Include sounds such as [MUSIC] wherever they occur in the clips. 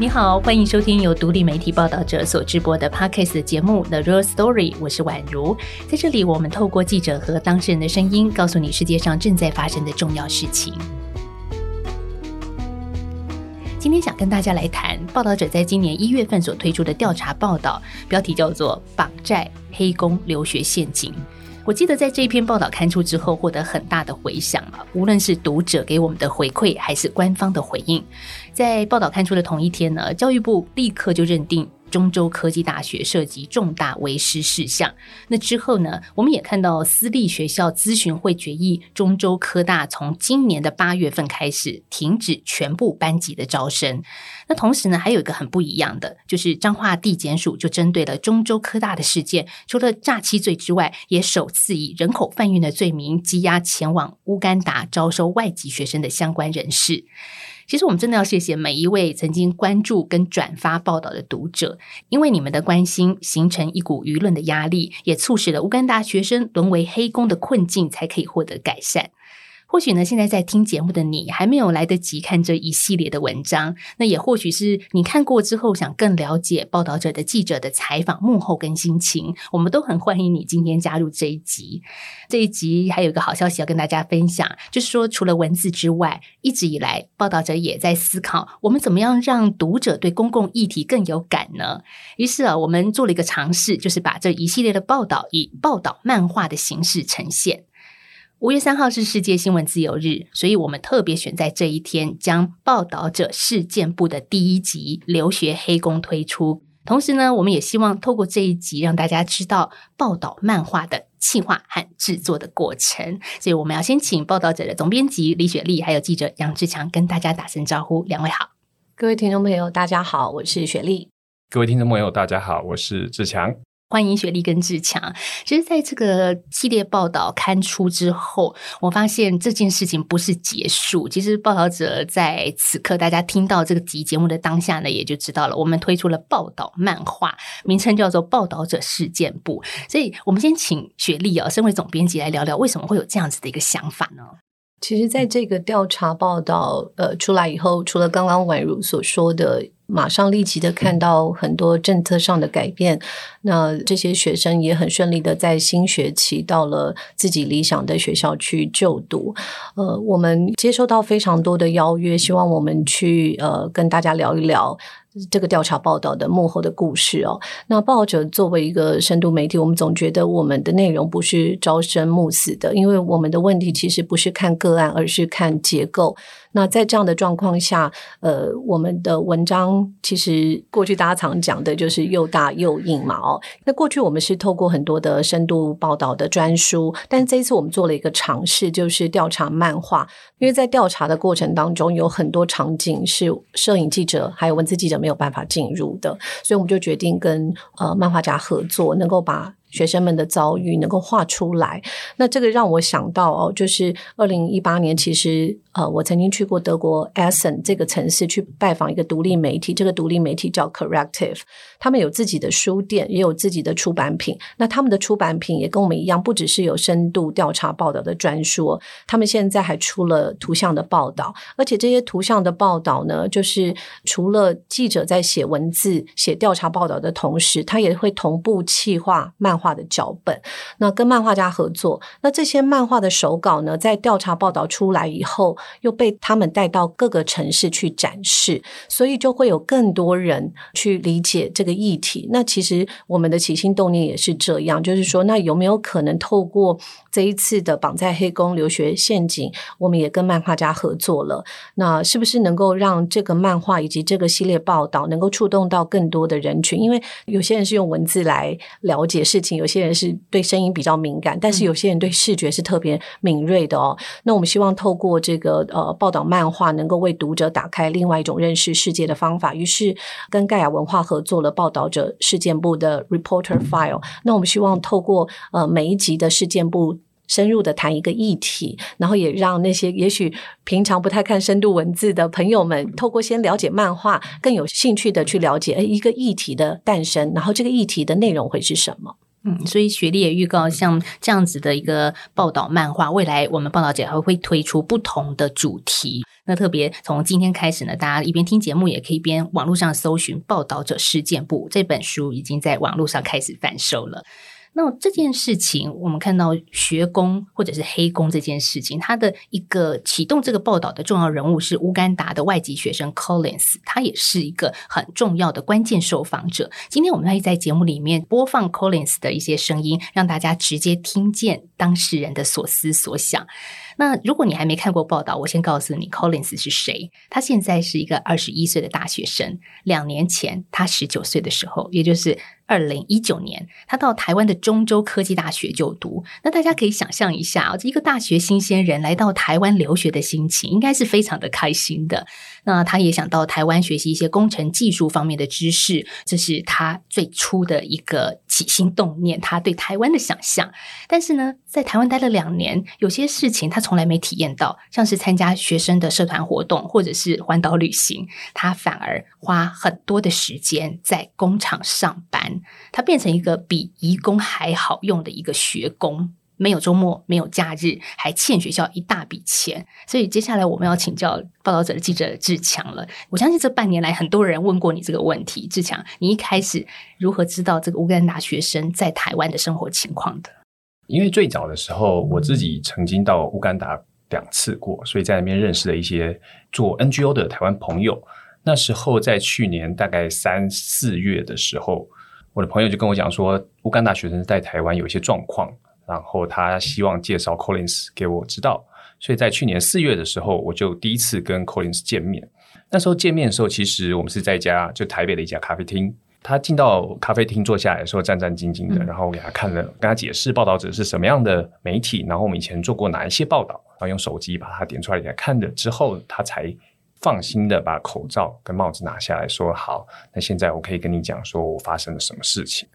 你好，欢迎收听由独立媒体报道者所直播的 Podcast 节目《The Real Story》，我是宛如。在这里，我们透过记者和当事人的声音，告诉你世界上正在发生的重要事情。今天想跟大家来谈报道者在今年一月份所推出的调查报道，标题叫做《绑债黑工留学陷阱》。我记得在这一篇报道刊出之后，获得很大的回响啊！无论是读者给我们的回馈，还是官方的回应，在报道刊出的同一天呢，教育部立刻就认定。中州科技大学涉及重大违失事项。那之后呢？我们也看到私立学校咨询会决议，中州科大从今年的八月份开始停止全部班级的招生。那同时呢，还有一个很不一样的，就是彰化地检署就针对了中州科大的事件，除了诈欺罪之外，也首次以人口贩运的罪名羁押前往乌干达招收外籍学生的相关人士。其实我们真的要谢谢每一位曾经关注跟转发报道的读者，因为你们的关心形成一股舆论的压力，也促使了乌干达学生沦为黑工的困境，才可以获得改善。或许呢，现在在听节目的你还没有来得及看这一系列的文章，那也或许是你看过之后想更了解报道者的记者的采访幕后跟心情，我们都很欢迎你今天加入这一集。这一集还有一个好消息要跟大家分享，就是说除了文字之外，一直以来报道者也在思考，我们怎么样让读者对公共议题更有感呢？于是啊，我们做了一个尝试，就是把这一系列的报道以报道漫画的形式呈现。五月三号是世界新闻自由日，所以我们特别选在这一天，将报道者事件部的第一集《留学黑工》推出。同时呢，我们也希望透过这一集，让大家知道报道漫画的企划和制作的过程。所以，我们要先请报道者的总编辑李雪莉，还有记者杨志强跟大家打声招呼。两位好，各位听众朋友，大家好，我是雪莉。各位听众朋友，大家好，我是志强。欢迎雪莉跟志强。其实，在这个系列报道刊出之后，我发现这件事情不是结束。其实，报道者在此刻大家听到这个集节目的当下呢，也就知道了，我们推出了报道漫画，名称叫做《报道者事件部》。所以，我们先请雪莉啊，身为总编辑来聊聊，为什么会有这样子的一个想法呢？其实，在这个调查报道呃出来以后，除了刚刚宛如所说的。马上立即的看到很多政策上的改变，那这些学生也很顺利的在新学期到了自己理想的学校去就读。呃，我们接收到非常多的邀约，希望我们去呃跟大家聊一聊。这个调查报道的幕后的故事哦，那报道者作为一个深度媒体，我们总觉得我们的内容不是朝生暮死的，因为我们的问题其实不是看个案，而是看结构。那在这样的状况下，呃，我们的文章其实过去大家常讲的就是又大又硬嘛哦。那过去我们是透过很多的深度报道的专书，但这一次我们做了一个尝试，就是调查漫画，因为在调查的过程当中有很多场景是摄影记者还有文字记者没有办法进入的，所以我们就决定跟呃漫画家合作，能够把。学生们的遭遇能够画出来，那这个让我想到哦，就是二零一八年，其实呃，我曾经去过德国 Essen 这个城市去拜访一个独立媒体，这个独立媒体叫 Corrective，他们有自己的书店，也有自己的出版品。那他们的出版品也跟我们一样，不只是有深度调查报道的专书，他们现在还出了图像的报道，而且这些图像的报道呢，就是除了记者在写文字、写调查报道的同时，他也会同步气化漫。画的脚本，那跟漫画家合作，那这些漫画的手稿呢，在调查报道出来以后，又被他们带到各个城市去展示，所以就会有更多人去理解这个议题。那其实我们的起心动念也是这样，就是说，那有没有可能透过这一次的绑在黑工留学陷阱，我们也跟漫画家合作了？那是不是能够让这个漫画以及这个系列报道能够触动到更多的人群？因为有些人是用文字来了解事情。有些人是对声音比较敏感，但是有些人对视觉是特别敏锐的哦。那我们希望透过这个呃报道漫画，能够为读者打开另外一种认识世界的方法。于是跟盖亚文化合作了报道者事件部的 Reporter File。那我们希望透过呃每一集的事件部深入的谈一个议题，然后也让那些也许平常不太看深度文字的朋友们，透过先了解漫画，更有兴趣的去了解诶一个议题的诞生，然后这个议题的内容会是什么。嗯，所以雪莉也预告，像这样子的一个报道漫画，未来我们报道者还会推出不同的主题。那特别从今天开始呢，大家一边听节目，也可以一边网络上搜寻《报道者事件簿》这本书，已经在网络上开始贩售了。那这件事情，我们看到学工或者是黑工这件事情，它的一个启动这个报道的重要人物是乌干达的外籍学生 Collins，他也是一个很重要的关键受访者。今天我们会在节目里面播放 Collins 的一些声音，让大家直接听见当事人的所思所想。那如果你还没看过报道，我先告诉你，Collins 是谁。他现在是一个二十一岁的大学生。两年前，他十九岁的时候，也就是二零一九年，他到台湾的中州科技大学就读。那大家可以想象一下啊，一个大学新鲜人来到台湾留学的心情，应该是非常的开心的。那他也想到台湾学习一些工程技术方面的知识，这是他最初的一个起心动念，他对台湾的想象。但是呢，在台湾待了两年，有些事情他从来没体验到，像是参加学生的社团活动或者是环岛旅行，他反而花很多的时间在工厂上班，他变成一个比移工还好用的一个学工。没有周末，没有假日，还欠学校一大笔钱。所以接下来我们要请教报道者的记者志强了。我相信这半年来，很多人问过你这个问题。志强，你一开始如何知道这个乌干达学生在台湾的生活情况的？因为最早的时候，我自己曾经到乌干达两次过，所以在那边认识了一些做 NGO 的台湾朋友。那时候在去年大概三四月的时候，我的朋友就跟我讲说，乌干达学生在台湾有一些状况。然后他希望介绍 Collins 给我知道，所以在去年四月的时候，我就第一次跟 Collins 见面。那时候见面的时候，其实我们是在一家就台北的一家咖啡厅。他进到咖啡厅坐下来的时候，战战兢兢的。然后我给他看了，跟他解释报道者是什么样的媒体，然后我们以前做过哪一些报道，然后用手机把它点出来给他看了之后，他才放心的把口罩跟帽子拿下来说：“好，那现在我可以跟你讲，说我发生了什么事情。”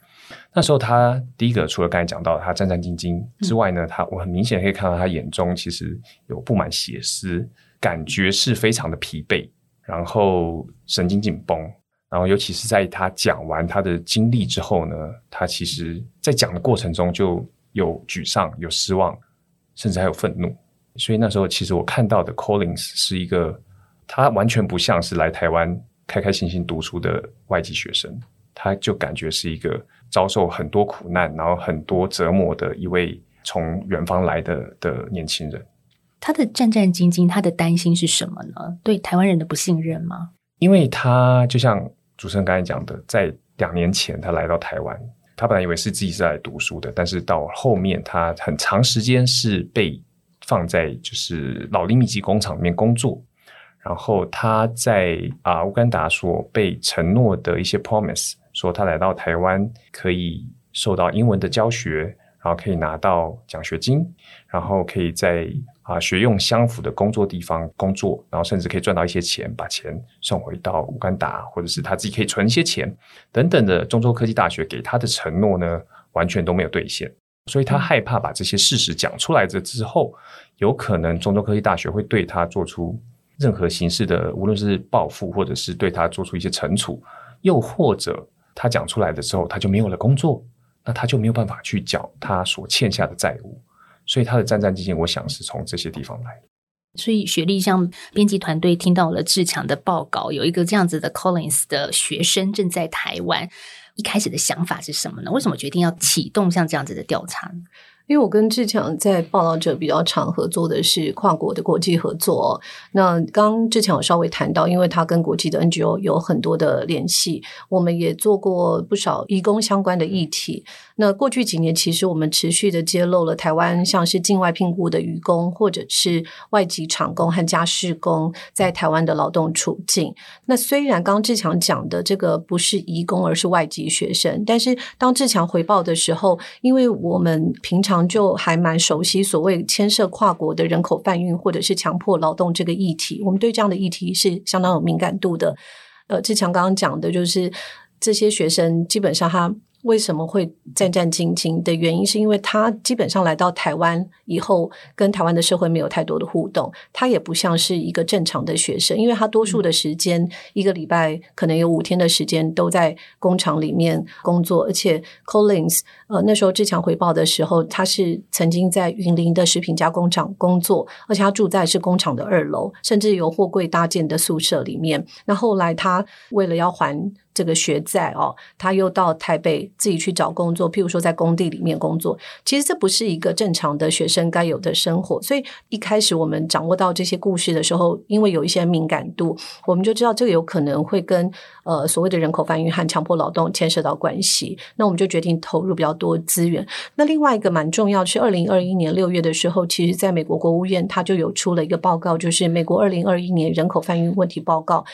那时候他第一个除了刚才讲到他战战兢兢之外呢，他我很明显可以看到他眼中其实有布满血丝，感觉是非常的疲惫，然后神经紧绷，然后尤其是在他讲完他的经历之后呢，他其实在讲的过程中就有沮丧、有失望，甚至还有愤怒。所以那时候其实我看到的 Collins 是一个，他完全不像是来台湾开开心心读书的外籍学生，他就感觉是一个。遭受很多苦难，然后很多折磨的一位从远方来的的年轻人，他的战战兢兢，他的担心是什么呢？对台湾人的不信任吗？因为他就像主持人刚才讲的，在两年前他来到台湾，他本来以为是自己是来读书的，但是到后面他很长时间是被放在就是老力密集工厂里面工作，然后他在啊乌干达所被承诺的一些 promise。说他来到台湾可以受到英文的教学，然后可以拿到奖学金，然后可以在啊学用相符的工作地方工作，然后甚至可以赚到一些钱，把钱送回到乌干达，或者是他自己可以存一些钱等等的。中州科技大学给他的承诺呢，完全都没有兑现，所以他害怕把这些事实讲出来的之后，有可能中州科技大学会对他做出任何形式的，无论是报复，或者是对他做出一些惩处，又或者。他讲出来的时候，他就没有了工作，那他就没有办法去缴他所欠下的债务，所以他的战战兢兢，我想是从这些地方来。所以雪莉像编辑团队听到了志强的报告，有一个这样子的 Collins 的学生正在台湾，一开始的想法是什么呢？为什么决定要启动像这样子的调查？因为我跟志强在报道者比较常合作的是跨国的国际合作。那刚志强有稍微谈到，因为他跟国际的 NGO 有很多的联系，我们也做过不少义工相关的议题。那过去几年，其实我们持续的揭露了台湾像是境外聘雇的渔工，或者是外籍厂工和家事工在台湾的劳动处境。那虽然刚志强讲的这个不是移工，而是外籍学生，但是当志强回报的时候，因为我们平常就还蛮熟悉所谓牵涉跨国的人口贩运或者是强迫劳动这个议题，我们对这样的议题是相当有敏感度的。呃，志强刚刚讲的就是这些学生基本上他。为什么会战战兢兢的原因，是因为他基本上来到台湾以后，跟台湾的社会没有太多的互动，他也不像是一个正常的学生，因为他多数的时间一个礼拜可能有五天的时间都在工厂里面工作，而且 Collins 呃那时候志强回报的时候，他是曾经在云林的食品加工厂工作，而且他住在是工厂的二楼，甚至有货柜搭建的宿舍里面。那后来他为了要还。这个学在哦，他又到台北自己去找工作，譬如说在工地里面工作。其实这不是一个正常的学生该有的生活。所以一开始我们掌握到这些故事的时候，因为有一些敏感度，我们就知道这个有可能会跟呃所谓的人口贩运和强迫劳动牵涉到关系。那我们就决定投入比较多资源。那另外一个蛮重要是，二零二一年六月的时候，其实在美国国务院他就有出了一个报告，就是美国二零二一年人口贩运问题报告。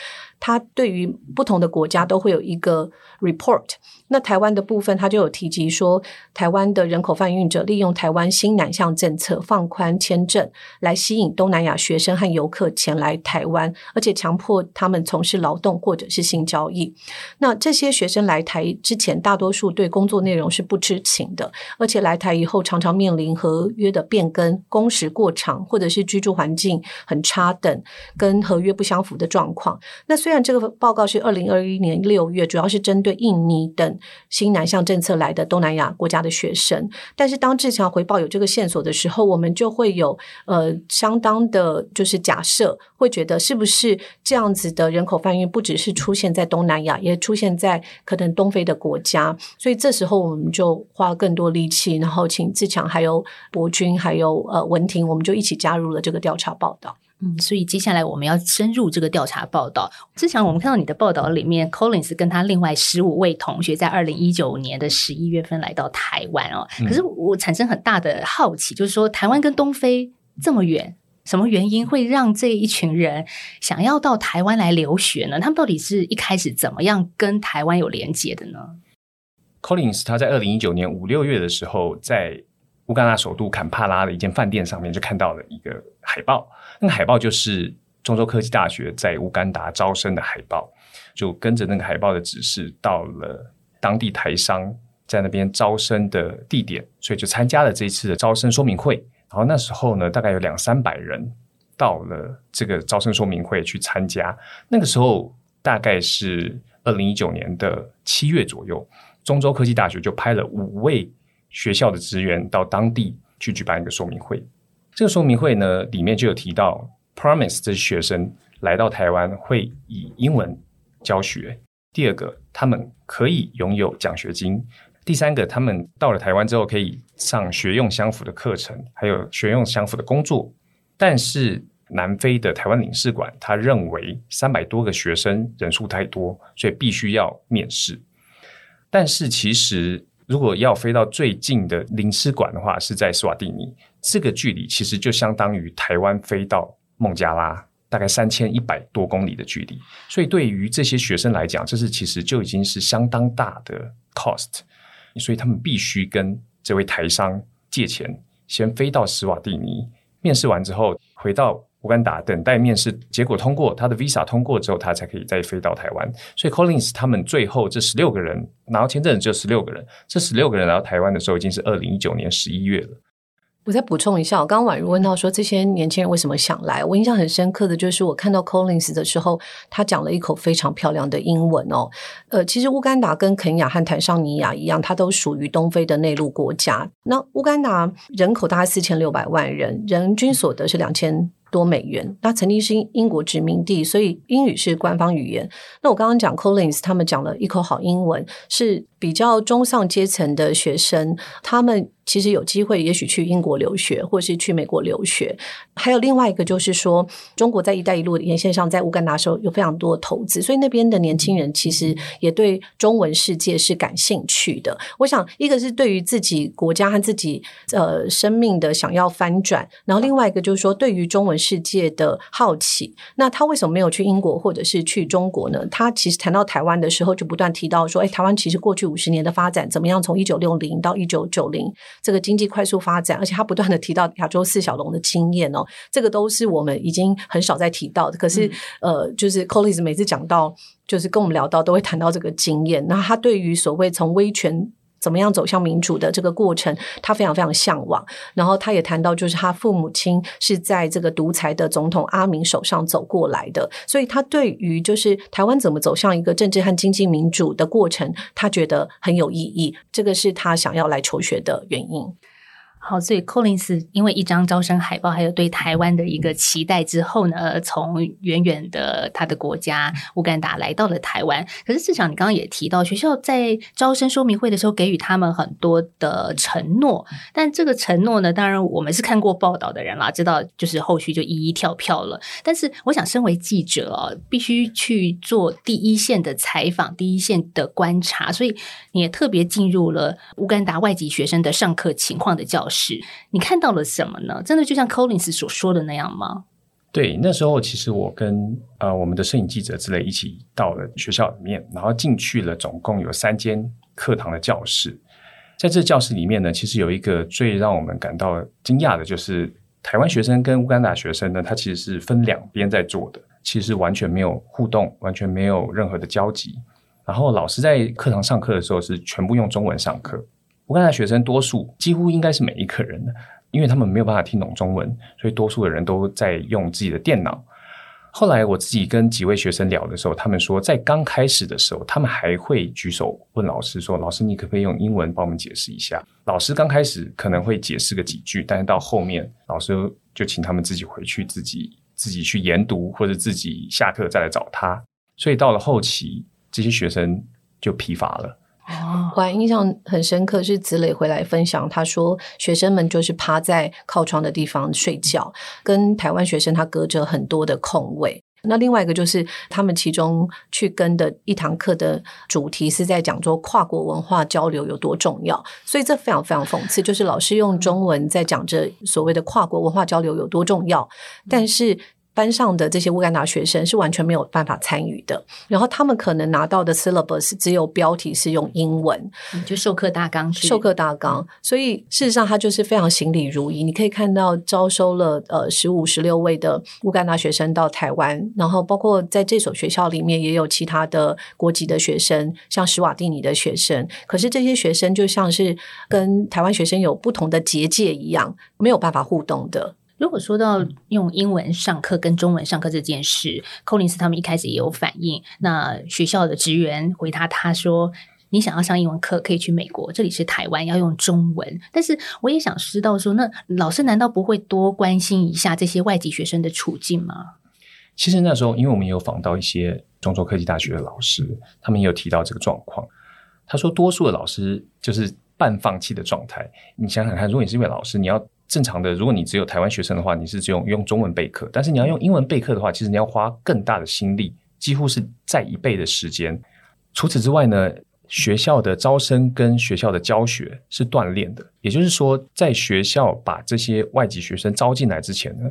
它对于不同的国家都会有一个 report。那台湾的部分，他就有提及说，台湾的人口贩运者利用台湾新南向政策放宽签证，来吸引东南亚学生和游客前来台湾，而且强迫他们从事劳动或者是性交交易。那这些学生来台之前，大多数对工作内容是不知情的，而且来台以后常常面临合约的变更、工时过长，或者是居住环境很差等跟合约不相符的状况。那虽然这个报告是二零二一年六月，主要是针对印尼等新南向政策来的东南亚国家的学生，但是当志强回报有这个线索的时候，我们就会有呃相当的，就是假设，会觉得是不是这样子的人口贩运不只是出现在东南亚，也出现在可能东非的国家，所以这时候我们就花更多力气，然后请志强还有博君还有呃文婷，我们就一起加入了这个调查报道。嗯，所以接下来我们要深入这个调查报道。之前我们看到你的报道里面，Collins 跟他另外十五位同学在二零一九年的十一月份来到台湾哦。可是我产生很大的好奇，就是说台湾跟东非这么远，什么原因会让这一群人想要到台湾来留学呢？他们到底是一开始怎么样跟台湾有连接的呢？Collins 他在二零一九年五六月的时候，在乌干达首都坎帕拉的一间饭店上面就看到了一个海报。那个海报就是中州科技大学在乌干达招生的海报，就跟着那个海报的指示到了当地台商在那边招生的地点，所以就参加了这一次的招生说明会。然后那时候呢，大概有两三百人到了这个招生说明会去参加。那个时候大概是二零一九年的七月左右，中州科技大学就派了五位学校的职员到当地去举办一个说明会。这个说明会呢，里面就有提到，Promise 这些学生来到台湾会以英文教学。第二个，他们可以拥有奖学金。第三个，他们到了台湾之后可以上学用相符的课程，还有学用相符的工作。但是南非的台湾领事馆他认为三百多个学生人数太多，所以必须要面试。但是其实。如果要飞到最近的领事馆的话，是在斯瓦蒂尼，这个距离其实就相当于台湾飞到孟加拉，大概三千一百多公里的距离。所以对于这些学生来讲，这是其实就已经是相当大的 cost，所以他们必须跟这位台商借钱，先飞到斯瓦蒂尼，面试完之后回到。乌干达等待面试结果通过，他的 visa 通过之后，他才可以再飞到台湾。所以 Collins 他们最后这十六个人拿到签证只有十六个人，这十六个人来到台湾的时候已经是二零一九年十一月了。我再补充一下，我刚刚宛如问到说这些年轻人为什么想来，我印象很深刻的就是我看到 Collins 的时候，他讲了一口非常漂亮的英文哦。呃，其实乌干达跟肯亚和坦桑尼亚一样，它都属于东非的内陆国家。那乌干达人口大概四千六百万人，人均所得是两千。多美元，那曾经是英国殖民地，所以英语是官方语言。那我刚刚讲 Collins，他们讲了一口好英文，是比较中上阶层的学生，他们。其实有机会，也许去英国留学，或是去美国留学。还有另外一个，就是说，中国在“一带一路”沿线上，在乌干达时候有非常多的投资，所以那边的年轻人其实也对中文世界是感兴趣的。我想，一个是对于自己国家和自己呃生命的想要翻转，然后另外一个就是说，对于中文世界的好奇。那他为什么没有去英国或者是去中国呢？他其实谈到台湾的时候，就不断提到说：“哎，台湾其实过去五十年的发展怎么样？从一九六零到一九九零。”这个经济快速发展，而且他不断的提到亚洲四小龙的经验哦，这个都是我们已经很少在提到的。可是，呃，就是 Collins 每次讲到，就是跟我们聊到，都会谈到这个经验。那他对于所谓从威权怎么样走向民主的这个过程，他非常非常向往。然后他也谈到，就是他父母亲是在这个独裁的总统阿明手上走过来的，所以他对于就是台湾怎么走向一个政治和经济民主的过程，他觉得很有意义。这个是他想要来求学的原因。好，所以 Collins 因为一张招生海报，还有对台湾的一个期待之后呢，从远远的他的国家乌干达来到了台湾。可是至少你刚刚也提到，学校在招生说明会的时候给予他们很多的承诺，但这个承诺呢，当然我们是看过报道的人啦，知道就是后续就一一跳票了。但是我想，身为记者哦，必须去做第一线的采访，第一线的观察，所以你也特别进入了乌干达外籍学生的上课情况的教。是你看到了什么呢？真的就像 Collins 所说的那样吗？对，那时候其实我跟呃我们的摄影记者之类一起到了学校里面，然后进去了，总共有三间课堂的教室。在这教室里面呢，其实有一个最让我们感到惊讶的，就是台湾学生跟乌干达学生呢，他其实是分两边在做的，其实完全没有互动，完全没有任何的交集。然后老师在课堂上课的时候是全部用中文上课。乌干达学生多数几乎应该是每一个人，因为他们没有办法听懂中文，所以多数的人都在用自己的电脑。后来我自己跟几位学生聊的时候，他们说，在刚开始的时候，他们还会举手问老师说：“老师，你可不可以用英文帮我们解释一下？”老师刚开始可能会解释个几句，但是到后面，老师就请他们自己回去，自己自己去研读，或者自己下课再来找他。所以到了后期，这些学生就疲乏了。我还印象很深刻，是子磊回来分享，他说学生们就是趴在靠窗的地方睡觉，跟台湾学生他隔着很多的空位。那另外一个就是他们其中去跟的一堂课的主题是在讲说跨国文化交流有多重要，所以这非常非常讽刺，就是老师用中文在讲着所谓的跨国文化交流有多重要，但是。班上的这些乌干达学生是完全没有办法参与的，然后他们可能拿到的 syllabus 只有标题是用英文，就授课大纲，授课大纲。所以事实上，他就是非常行礼如仪。你可以看到招收了呃十五、十六位的乌干达学生到台湾，然后包括在这所学校里面也有其他的国籍的学生，像史瓦蒂尼的学生。可是这些学生就像是跟台湾学生有不同的结界一样，没有办法互动的。如果说到用英文上课跟中文上课这件事，寇林斯他们一开始也有反应。那学校的职员回答他说：“你想要上英文课，可以去美国，这里是台湾，要用中文。”但是我也想知道说，那老师难道不会多关心一下这些外籍学生的处境吗？其实那时候，因为我们也有访到一些中州科技大学的老师，他们也有提到这个状况。他说，多数的老师就是半放弃的状态。你想想看，如果你是一位老师，你要。正常的，如果你只有台湾学生的话，你是只用用中文备课。但是你要用英文备课的话，其实你要花更大的心力，几乎是在一倍的时间。除此之外呢，学校的招生跟学校的教学是锻炼的。也就是说，在学校把这些外籍学生招进来之前呢，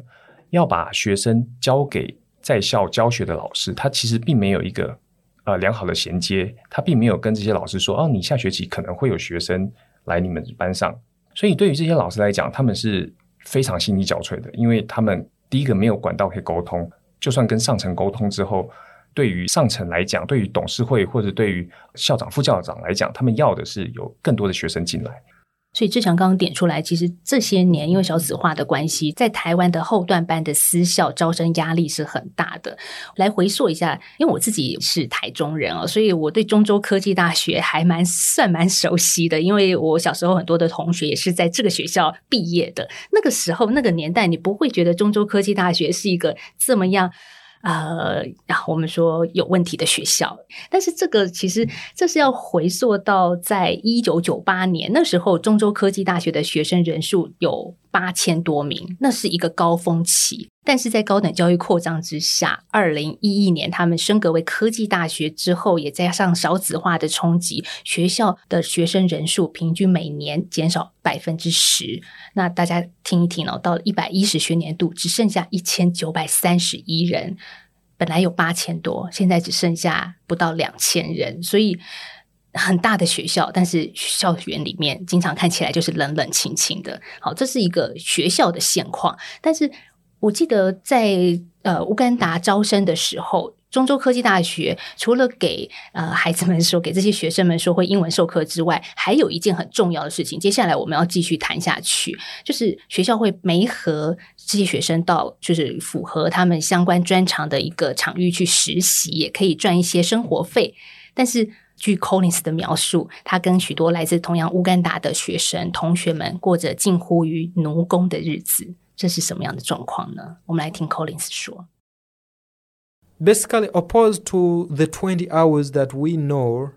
要把学生交给在校教学的老师，他其实并没有一个呃良好的衔接，他并没有跟这些老师说，哦，你下学期可能会有学生来你们班上。所以，对于这些老师来讲，他们是非常心力交瘁的，因为他们第一个没有管道可以沟通，就算跟上层沟通之后，对于上层来讲，对于董事会或者对于校长、副校长来讲，他们要的是有更多的学生进来。所以志强刚刚点出来，其实这些年因为小子化的关系，在台湾的后段班的私校招生压力是很大的。来回溯一下，因为我自己是台中人哦，所以我对中州科技大学还蛮算蛮熟悉的。因为我小时候很多的同学也是在这个学校毕业的。那个时候那个年代，你不会觉得中州科技大学是一个这么样。呃，然后我们说有问题的学校，但是这个其实这是要回溯到在一九九八年那时候，中州科技大学的学生人数有八千多名，那是一个高峰期。但是在高等教育扩张之下，二零一一年他们升格为科技大学之后，也加上少子化的冲击，学校的学生人数平均每年减少百分之十。那大家听一听哦，到了一百一十学年度，只剩下一千九百三十一人，本来有八千多，现在只剩下不到两千人，所以很大的学校，但是校园里面经常看起来就是冷冷清清的。好，这是一个学校的现况，但是。我记得在呃乌干达招生的时候，中州科技大学除了给呃孩子们说，给这些学生们说会英文授课之外，还有一件很重要的事情，接下来我们要继续谈下去，就是学校会没和这些学生到就是符合他们相关专长的一个场域去实习，也可以赚一些生活费。但是据 Collins 的描述，他跟许多来自同样乌干达的学生同学们过着近乎于奴工的日子，这是什么样的状况呢？我们来听 Collins 说。basically opposed to the 20 hours that we know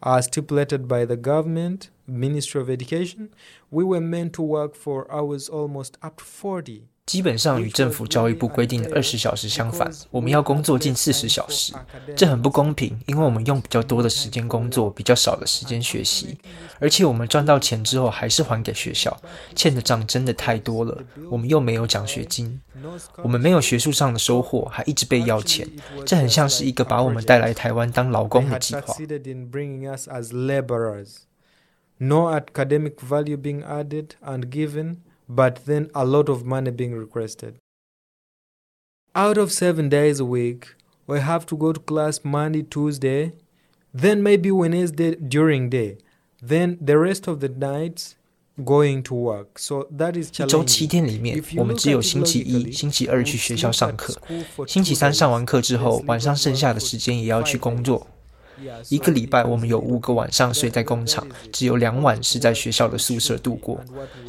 are stipulated by the government, Ministry of Education, we were meant to work for hours almost up to 40. 基本上与政府教育部规定的二十小时相反，我们要工作近四十小时，这很不公平，因为我们用比较多的时间工作，比较少的时间学习，而且我们赚到钱之后还是还给学校，欠的账真的太多了，我们又没有奖学金，我们没有学术上的收获，还一直被要钱，这很像是一个把我们带来台湾当劳工的计划。No academic value being added and given. but then a lot of money being requested. Out of seven days a week, we have to go to class Monday, Tuesday, then maybe Wednesday during day, then the rest of the nights going to work. So that is 一周七天里面，我们只有星期一、星期二去学校上课，星期三上完课之后，晚上剩下的时间也要去工作。 一个礼拜，我们有五个晚上睡在工厂，只有两晚是在学校的宿舍度过。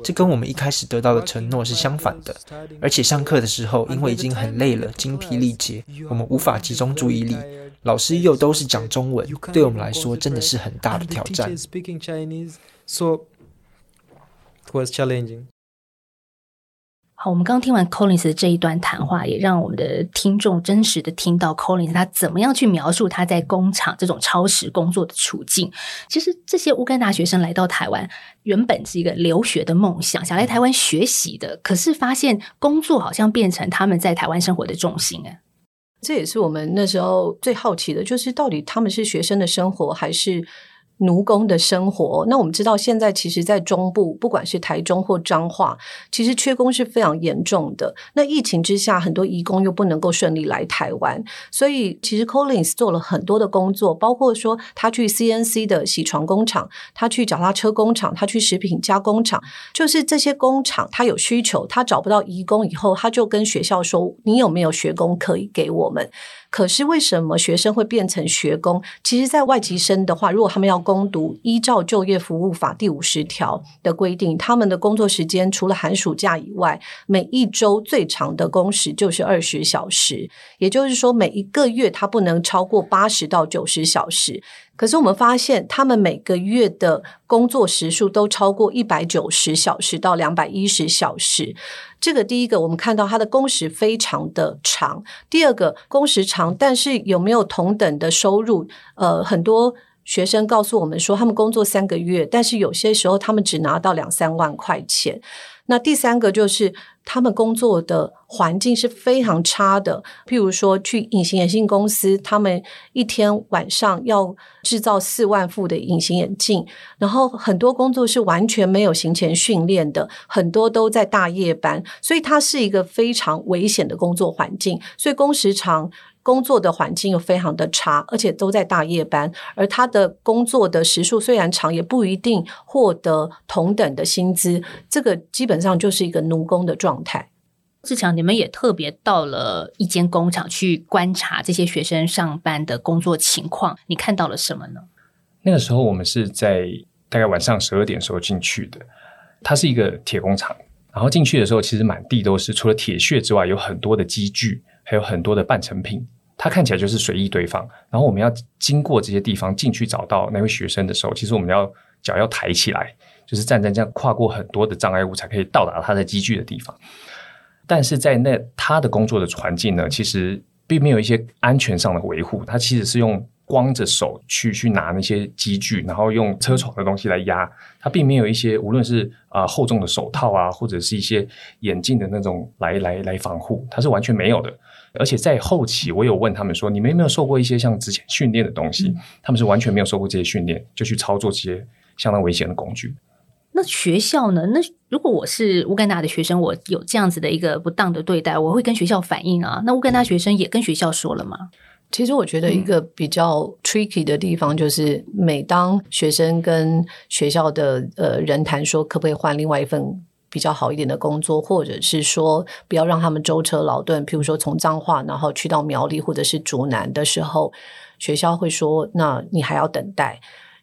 这跟我们一开始得到的承诺是相反的。而且上课的时候，因为已经很累了，精疲力竭，我们无法集中注意力。老师又都是讲中文，对我们来说真的是很大的挑战。好，我们刚听完 Collins 的这一段谈话，也让我们的听众真实的听到 Collins 他怎么样去描述他在工厂这种超时工作的处境。其实这些乌干达学生来到台湾，原本是一个留学的梦想，想来台湾学习的，可是发现工作好像变成他们在台湾生活的重心哎。这也是我们那时候最好奇的，就是到底他们是学生的生活还是？奴工的生活，那我们知道现在其实，在中部，不管是台中或彰化，其实缺工是非常严重的。那疫情之下，很多移工又不能够顺利来台湾，所以其实 Collins 做了很多的工作，包括说他去 CNC 的洗床工厂，他去脚踏车工厂，他去食品加工厂，就是这些工厂他有需求，他找不到移工以后，他就跟学校说：“你有没有学工可以给我们？”可是为什么学生会变成学工？其实，在外籍生的话，如果他们要攻读，依照就业服务法第五十条的规定，他们的工作时间除了寒暑假以外，每一周最长的工时就是二十小时，也就是说，每一个月他不能超过八十到九十小时。可是我们发现，他们每个月的工作时数都超过一百九十小时到两百一十小时。这个第一个，我们看到他的工时非常的长；第二个，工时长，但是有没有同等的收入？呃，很多学生告诉我们说，他们工作三个月，但是有些时候他们只拿到两三万块钱。那第三个就是他们工作的环境是非常差的，譬如说去隐形眼镜公司，他们一天晚上要制造四万副的隐形眼镜，然后很多工作是完全没有行前训练的，很多都在大夜班，所以它是一个非常危险的工作环境，所以工时长。工作的环境又非常的差，而且都在大夜班，而他的工作的时数虽然长，也不一定获得同等的薪资。这个基本上就是一个奴工的状态。志强，你们也特别到了一间工厂去观察这些学生上班的工作情况，你看到了什么呢？那个时候我们是在大概晚上十二点时候进去的，它是一个铁工厂。然后进去的时候，其实满地都是除了铁屑之外，有很多的机具，还有很多的半成品。它看起来就是随意堆放，然后我们要经过这些地方进去找到那位学生的时候，其实我们要脚要抬起来，就是站在这样跨过很多的障碍物才可以到达他的机具的地方。但是在那他的工作的环境呢，其实并没有一些安全上的维护，他其实是用光着手去去拿那些机具，然后用车床的东西来压，他并没有一些无论是啊厚重的手套啊，或者是一些眼镜的那种来来来防护，他是完全没有的。而且在后期，我有问他们说：“你们有没有受过一些像之前训练的东西？”他们是完全没有受过这些训练，就去操作这些相当危险的工具。那学校呢？那如果我是乌干达的学生，我有这样子的一个不当的对待，我会跟学校反映啊。那乌干达学生也跟学校说了吗？其实我觉得一个比较 tricky 的地方，就是每当学生跟学校的呃人谈说，可不可以换另外一份比较好一点的工作，或者是说不要让他们舟车劳顿，譬如说从彰化然后去到苗栗或者是竹南的时候，学校会说，那你还要等待。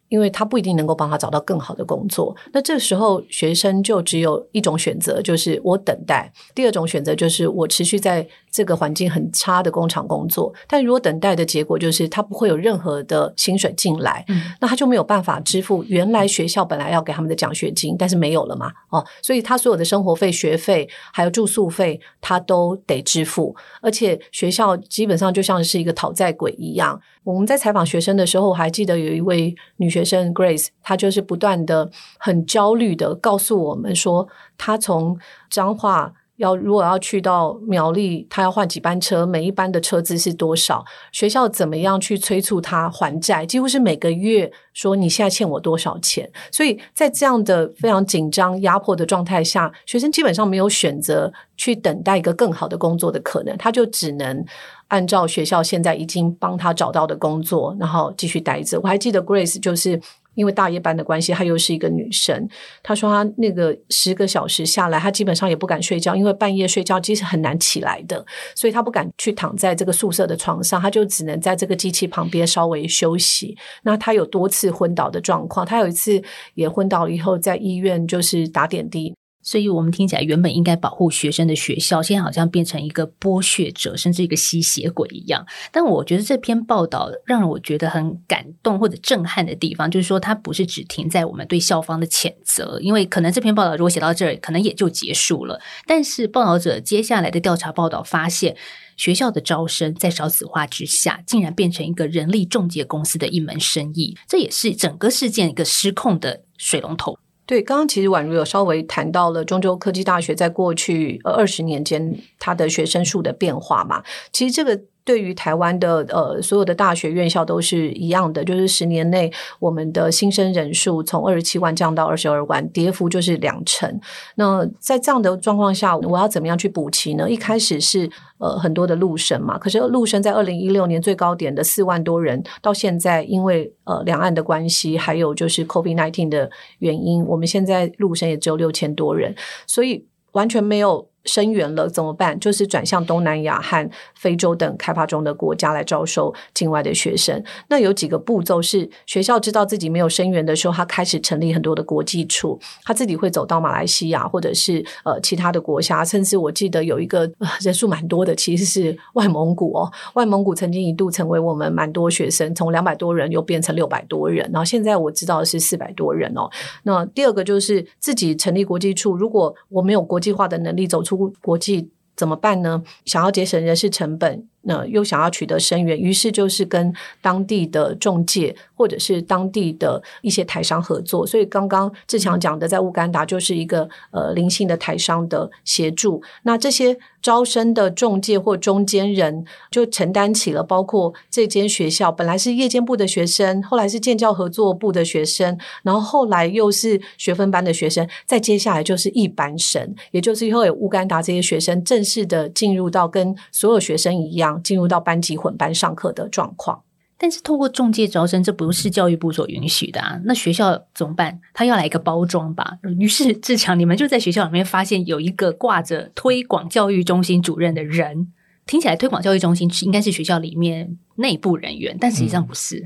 因为他不一定能够帮他找到更好的工作，那这时候学生就只有一种选择，就是我等待；第二种选择就是我持续在这个环境很差的工厂工作。但如果等待的结果就是他不会有任何的薪水进来，那他就没有办法支付原来学校本来要给他们的奖学金，但是没有了嘛？哦，所以他所有的生活费、学费还有住宿费，他都得支付，而且学校基本上就像是一个讨债鬼一样。我们在采访学生的时候，我还记得有一位女学生 Grace，她就是不断的很焦虑的告诉我们说，她从彰化。要如果要去到苗栗，他要换几班车？每一班的车资是多少？学校怎么样去催促他还债？几乎是每个月说你现在欠我多少钱？所以在这样的非常紧张、压迫的状态下，学生基本上没有选择去等待一个更好的工作的可能，他就只能按照学校现在已经帮他找到的工作，然后继续待着。我还记得 Grace 就是。因为大夜班的关系，她又是一个女生。她说她那个十个小时下来，她基本上也不敢睡觉，因为半夜睡觉其实很难起来的，所以她不敢去躺在这个宿舍的床上，她就只能在这个机器旁边稍微休息。那她有多次昏倒的状况，她有一次也昏倒了以后，在医院就是打点滴。所以，我们听起来原本应该保护学生的学校，现在好像变成一个剥削者，甚至一个吸血鬼一样。但我觉得这篇报道让我觉得很感动或者震撼的地方，就是说它不是只停在我们对校方的谴责，因为可能这篇报道如果写到这儿，可能也就结束了。但是，报道者接下来的调查报道发现，学校的招生在少子化之下，竟然变成一个人力中介公司的一门生意，这也是整个事件一个失控的水龙头。对，刚刚其实宛如有稍微谈到了中州科技大学在过去二十年间它的学生数的变化嘛，其实这个。对于台湾的呃所有的大学院校都是一样的，就是十年内我们的新生人数从二十七万降到二十二万，跌幅就是两成。那在这样的状况下，我要怎么样去补齐呢？一开始是呃很多的陆生嘛，可是陆生在二零一六年最高点的四万多人，到现在因为呃两岸的关系，还有就是 COVID nineteen 的原因，我们现在陆生也只有六千多人，所以完全没有。生源了怎么办？就是转向东南亚和非洲等开发中的国家来招收境外的学生。那有几个步骤是学校知道自己没有生源的时候，他开始成立很多的国际处，他自己会走到马来西亚或者是呃其他的国家，甚至我记得有一个人数蛮多的，其实是外蒙古哦。外蒙古曾经一度成为我们蛮多学生，从两百多人又变成六百多人，然后现在我知道是四百多人哦。那第二个就是自己成立国际处，如果我没有国际化的能力走出。国际怎么办呢？想要节省人事成本。那又想要取得生源，于是就是跟当地的中介或者是当地的一些台商合作。所以刚刚志强讲的，在乌干达就是一个呃灵性的台商的协助。那这些招生的中介或中间人就承担起了，包括这间学校本来是夜间部的学生，后来是建教合作部的学生，然后后来又是学分班的学生，再接下来就是一班生，也就是以后有乌干达这些学生正式的进入到跟所有学生一样。进入到班级混班上课的状况，但是透过中介招生，这不是教育部所允许的啊。那学校怎么办？他要来一个包装吧。于是志强，你们就在学校里面发现有一个挂着推广教育中心主任的人，听起来推广教育中心是应该是学校里面内部人员，但实际上不是。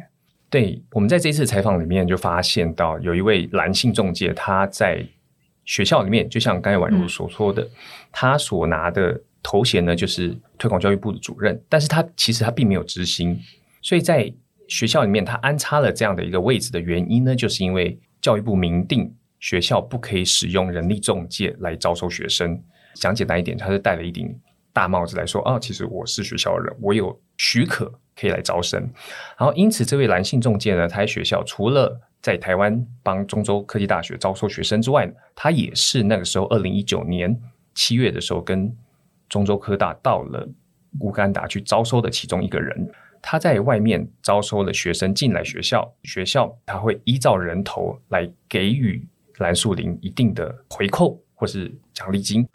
对，我们在这次采访里面就发现到有一位男性中介，他在学校里面，就像刚才宛如所说的，他所拿的。头衔呢，就是推广教育部的主任，但是他其实他并没有执行，所以在学校里面他安插了这样的一个位置的原因呢，就是因为教育部明定学校不可以使用人力中介来招收学生。讲简单一点，他是戴了一顶大帽子来说啊，其实我是学校的人，我有许可可以来招生。然后因此，这位男性中介呢，他在学校除了在台湾帮中州科技大学招收学生之外，他也是那个时候二零一九年七月的时候跟。中州科大到了乌干达去招收的其中一个人，他在外面招收了学生进来学校，学校他会依照人头来给予蓝树林一定的回扣或是奖励金。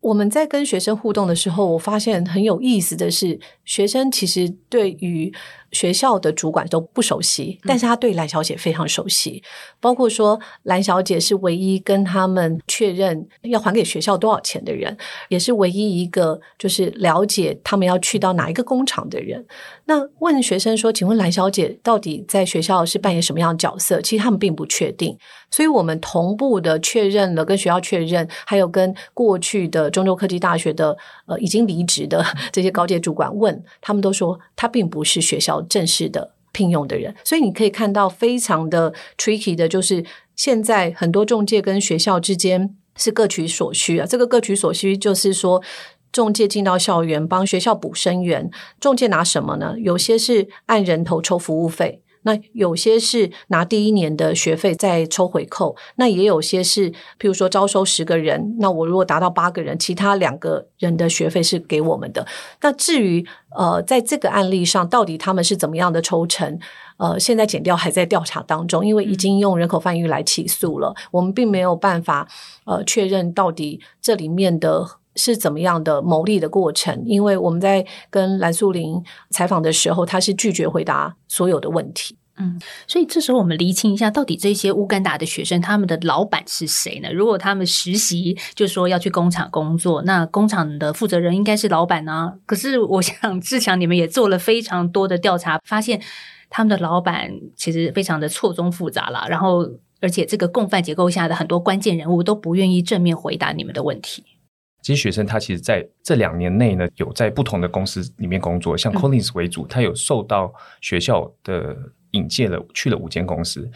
我们在跟学生互动的时候，我发现很有意思的是，学生其实对于学校的主管都不熟悉，但是他对蓝小姐非常熟悉。包括说，蓝小姐是唯一跟他们确认要还给学校多少钱的人，也是唯一一个就是了解他们要去到哪一个工厂的人。那问学生说：“请问蓝小姐到底在学校是扮演什么样的角色？”其实他们并不确定，所以我们同步的确认了，跟学校确认，还有跟过去的中州科技大学的呃已经离职的 [LAUGHS] 这些高阶主管问，他们都说他并不是学校正式的聘用的人。所以你可以看到非常的 tricky 的，就是现在很多中介跟学校之间是各取所需啊。这个各取所需就是说。中介进到校园帮学校补生源，中介拿什么呢？有些是按人头抽服务费，那有些是拿第一年的学费再抽回扣，那也有些是，譬如说招收十个人，那我如果达到八个人，其他两个人的学费是给我们的。那至于呃，在这个案例上，到底他们是怎么样的抽成？呃，现在减掉还在调查当中，因为已经用人口贩运来起诉了，我们并没有办法呃确认到底这里面的。是怎么样的牟利的过程？因为我们在跟蓝素玲采访的时候，他是拒绝回答所有的问题。嗯，所以这时候我们厘清一下，到底这些乌干达的学生他们的老板是谁呢？如果他们实习，就说要去工厂工作，那工厂的负责人应该是老板呢？可是我想志强，你们也做了非常多的调查，发现他们的老板其实非常的错综复杂了。然后，而且这个共犯结构下的很多关键人物都不愿意正面回答你们的问题。这些学生他其实在这两年内呢，有在不同的公司里面工作，像 Collins 为主，他有受到学校的引荐了，去了五间公司。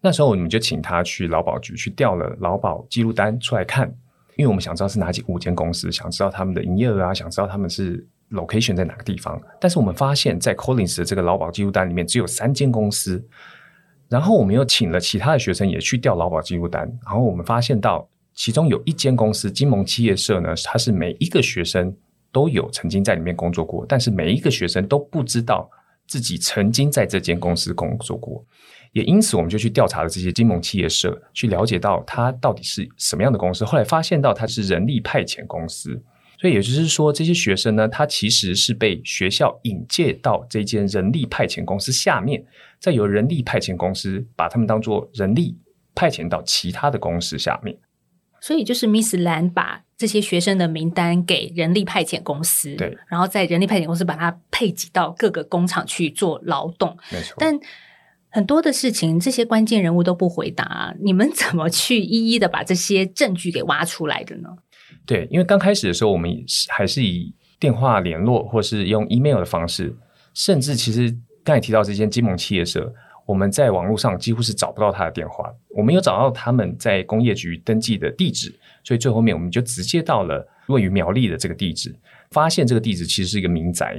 那时候我们就请他去劳保局去调了劳保记录单出来看，因为我们想知道是哪几五间公司，想知道他们的营业额啊，想知道他们是 location 在哪个地方。但是我们发现，在 Collins 的这个劳保记录单里面只有三间公司。然后我们又请了其他的学生也去调劳保记录单，然后我们发现到。其中有一间公司金盟企业社呢，它是每一个学生都有曾经在里面工作过，但是每一个学生都不知道自己曾经在这间公司工作过，也因此我们就去调查了这些金盟企业社，去了解到它到底是什么样的公司。后来发现到它是人力派遣公司，所以也就是说，这些学生呢，他其实是被学校引介到这间人力派遣公司下面，再由人力派遣公司把他们当做人力派遣到其他的公司下面。所以就是 Miss 兰把这些学生的名单给人力派遣公司，对，然后在人力派遣公司把它配给到各个工厂去做劳动，没错。但很多的事情，这些关键人物都不回答，你们怎么去一一的把这些证据给挖出来的呢？对，因为刚开始的时候，我们还是以电话联络，或是用 email 的方式，甚至其实刚才提到这间金盟企业社。我们在网络上几乎是找不到他的电话，我们有找到他们在工业局登记的地址，所以最后面我们就直接到了位于苗栗的这个地址，发现这个地址其实是一个民宅，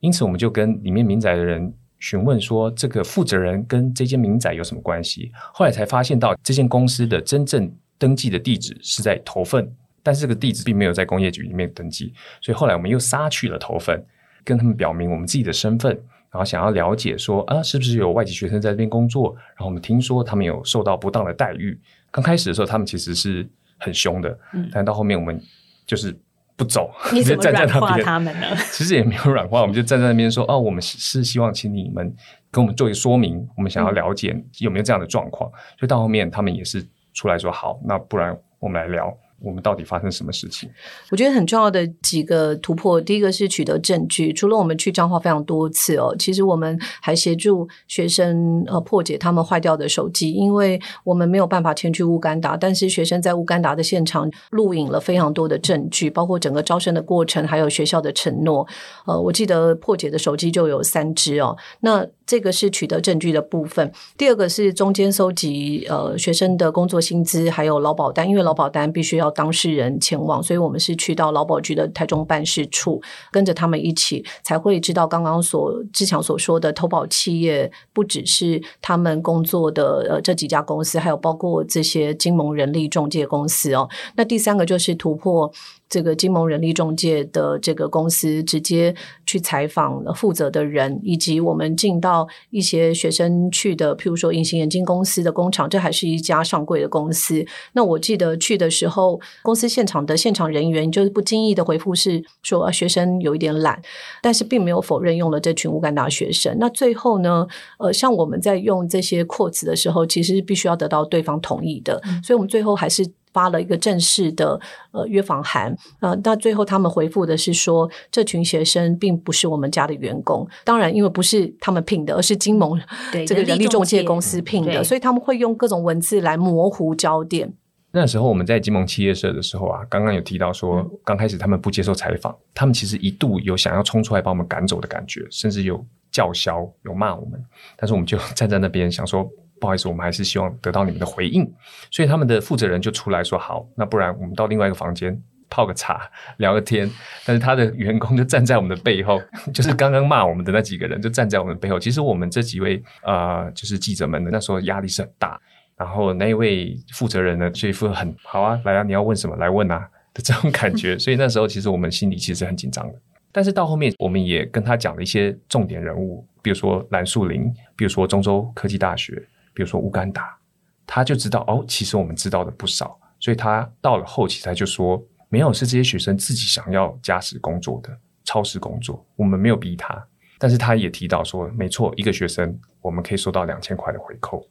因此我们就跟里面民宅的人询问说，这个负责人跟这间民宅有什么关系？后来才发现到这间公司的真正登记的地址是在头份，但是这个地址并没有在工业局里面登记，所以后来我们又杀去了头份，跟他们表明我们自己的身份。然后想要了解说啊，是不是有外籍学生在这边工作？然后我们听说他们有受到不当的待遇。刚开始的时候，他们其实是很凶的，但到后面我们就是不走，你怎么软化他们呢？其实也没有软化，我们就站在那边说哦，我们是希望请你们跟我们做一个说明，我们想要了解有没有这样的状况。所以到后面他们也是出来说好，那不然我们来聊。我们到底发生什么事情？我觉得很重要的几个突破，第一个是取得证据。除了我们去彰化非常多次哦，其实我们还协助学生呃破解他们坏掉的手机，因为我们没有办法前去乌干达，但是学生在乌干达的现场录影了非常多的证据，包括整个招生的过程，还有学校的承诺。呃，我记得破解的手机就有三只哦。那这个是取得证据的部分。第二个是中间收集呃学生的工作薪资，还有劳保单，因为劳保单必须要。当事人前往，所以我们是去到劳保局的台中办事处，跟着他们一起，才会知道刚刚所志强所说的投保企业，不只是他们工作的呃这几家公司，还有包括这些金盟人力中介公司哦。那第三个就是突破。这个金盟人力中介的这个公司直接去采访负责的人，以及我们进到一些学生去的，譬如说隐形眼镜公司的工厂，这还是一家上柜的公司。那我记得去的时候，公司现场的现场人员就是不经意的回复是说，啊学生有一点懒，但是并没有否认用了这群乌干达学生。那最后呢，呃，像我们在用这些扩词的时候，其实必须要得到对方同意的，所以我们最后还是。发了一个正式的呃约访函，呃，那最后他们回复的是说，这群学生并不是我们家的员工，当然因为不是他们聘的，而是金盟这个人力中介公司聘的，所以他们会用各种文字来模糊焦点。那时候我们在金盟企业社的时候啊，刚刚有提到说，刚开始他们不接受采访，他们其实一度有想要冲出来把我们赶走的感觉，甚至有叫嚣、有骂我们，但是我们就 [LAUGHS] 站在那边想说。不好意思，我们还是希望得到你们的回应，所以他们的负责人就出来说：“好，那不然我们到另外一个房间泡个茶，[LAUGHS] 聊个天。”但是他的员工就站在我们的背后，[LAUGHS] 就是刚刚骂我们的那几个人就站在我们背后。其实我们这几位啊，就是记者们的那时候压力是很大。然后那一位负责人呢，这一副很好啊，来啊，你要问什么来问啊 [LAUGHS] 的这种感觉。所以那时候其实我们心里其实很紧张的。但是到后面，我们也跟他讲了一些重点人物，比如说蓝树林，比如说中州科技大学。比如说乌干达，他就知道哦，其实我们知道的不少，所以他到了后期，他就说没有是这些学生自己想要加时工作的超时工作，我们没有逼他，但是他也提到说，没错，一个学生我们可以收到两千块的回扣。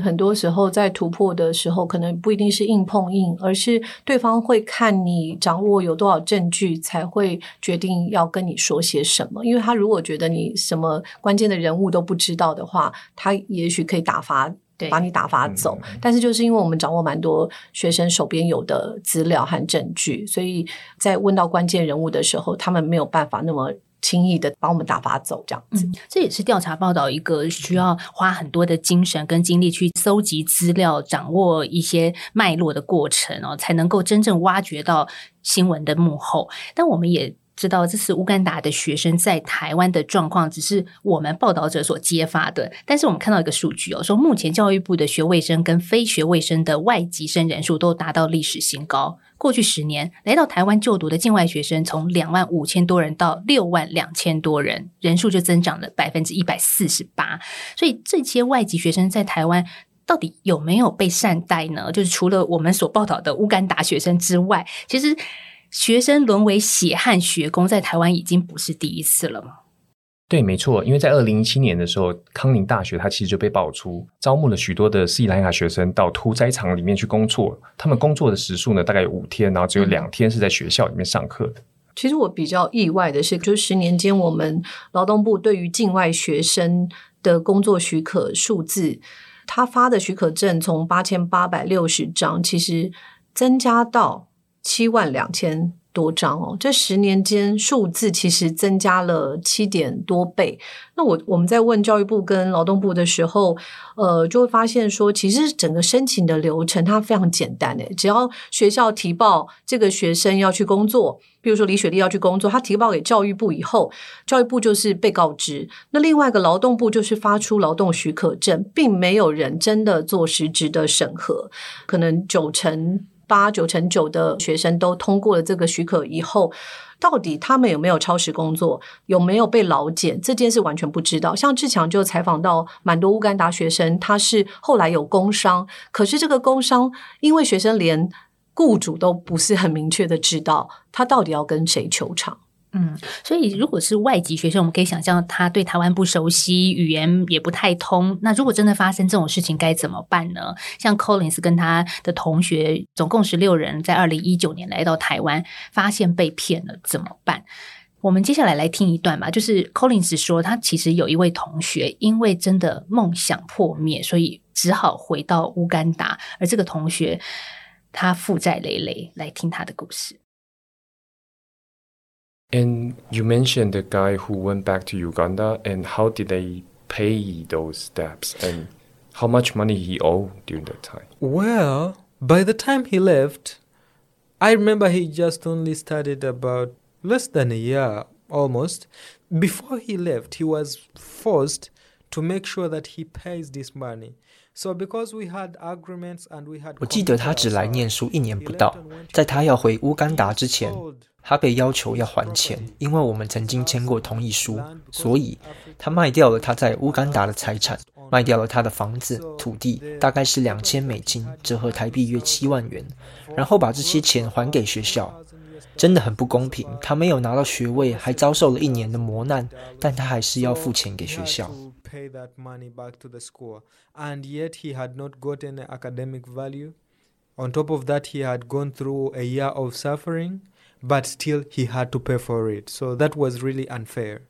很多时候在突破的时候，可能不一定是硬碰硬，而是对方会看你掌握有多少证据，才会决定要跟你说些什么。因为他如果觉得你什么关键的人物都不知道的话，他也许可以打发，把你打发走。但是就是因为我们掌握蛮多学生手边有的资料和证据，所以在问到关键人物的时候，他们没有办法那么。轻易的把我们打发走，这样子，这也是调查报道一个需要花很多的精神跟精力去搜集资料、掌握一些脉络的过程哦，才能够真正挖掘到新闻的幕后。但我们也知道，这次乌干达的学生在台湾的状况，只是我们报道者所揭发的。但是我们看到一个数据哦，说目前教育部的学卫生跟非学卫生的外籍生人数都达到历史新高。过去十年来到台湾就读的境外学生，从两万五千多人到六万两千多人，人数就增长了百分之一百四十八。所以这些外籍学生在台湾到底有没有被善待呢？就是除了我们所报道的乌干达学生之外，其实学生沦为血汗学工，在台湾已经不是第一次了嘛。对，没错，因为在二零一七年的时候，康宁大学它其实就被爆出招募了许多的斯里兰卡学生到屠宰场里面去工作。他们工作的时数呢，大概有五天，然后只有两天是在学校里面上课的。其实我比较意外的是，就是十年间，我们劳动部对于境外学生的工作许可数字，他发的许可证从八千八百六十张，其实增加到七万两千。多张哦，这十年间数字其实增加了七点多倍。那我我们在问教育部跟劳动部的时候，呃，就会发现说，其实整个申请的流程它非常简单诶，只要学校提报这个学生要去工作，比如说李雪莉要去工作，他提报给教育部以后，教育部就是被告知，那另外一个劳动部就是发出劳动许可证，并没有人真的做实质的审核，可能九成。八九成九的学生都通过了这个许可以后，到底他们有没有超时工作，有没有被劳检，这件事完全不知道。像志强就采访到蛮多乌干达学生，他是后来有工伤，可是这个工伤因为学生连雇主都不是很明确的知道，他到底要跟谁求偿。嗯，所以如果是外籍学生，我们可以想象他对台湾不熟悉，语言也不太通。那如果真的发生这种事情，该怎么办呢？像 Collins 跟他的同学，总共十六人，在二零一九年来到台湾，发现被骗了，怎么办？我们接下来来听一段吧。就是 Collins 说，他其实有一位同学，因为真的梦想破灭，所以只好回到乌干达，而这个同学他负债累累。来听他的故事。And you mentioned the guy who went back to Uganda, and how did they pay those debts, and how much money he owed during that time? Well, by the time he left, I remember he just only started about less than a year almost. Before he left, he was forced to make sure that he pays this money. 我记得他只来念书一年不到，在他要回乌干达之前，他被要求要还钱，因为我们曾经签过同意书，所以他卖掉了他在乌干达的财产，卖掉了他的房子、土地，大概是两千美金，折合台币约七万元，然后把这些钱还给学校。真的很不公平，他没有拿到学位，还遭受了一年的磨难，但他还是要付钱给学校。On top of that, he had gone through a year of suffering, but still he had to pay for it. So that was really unfair.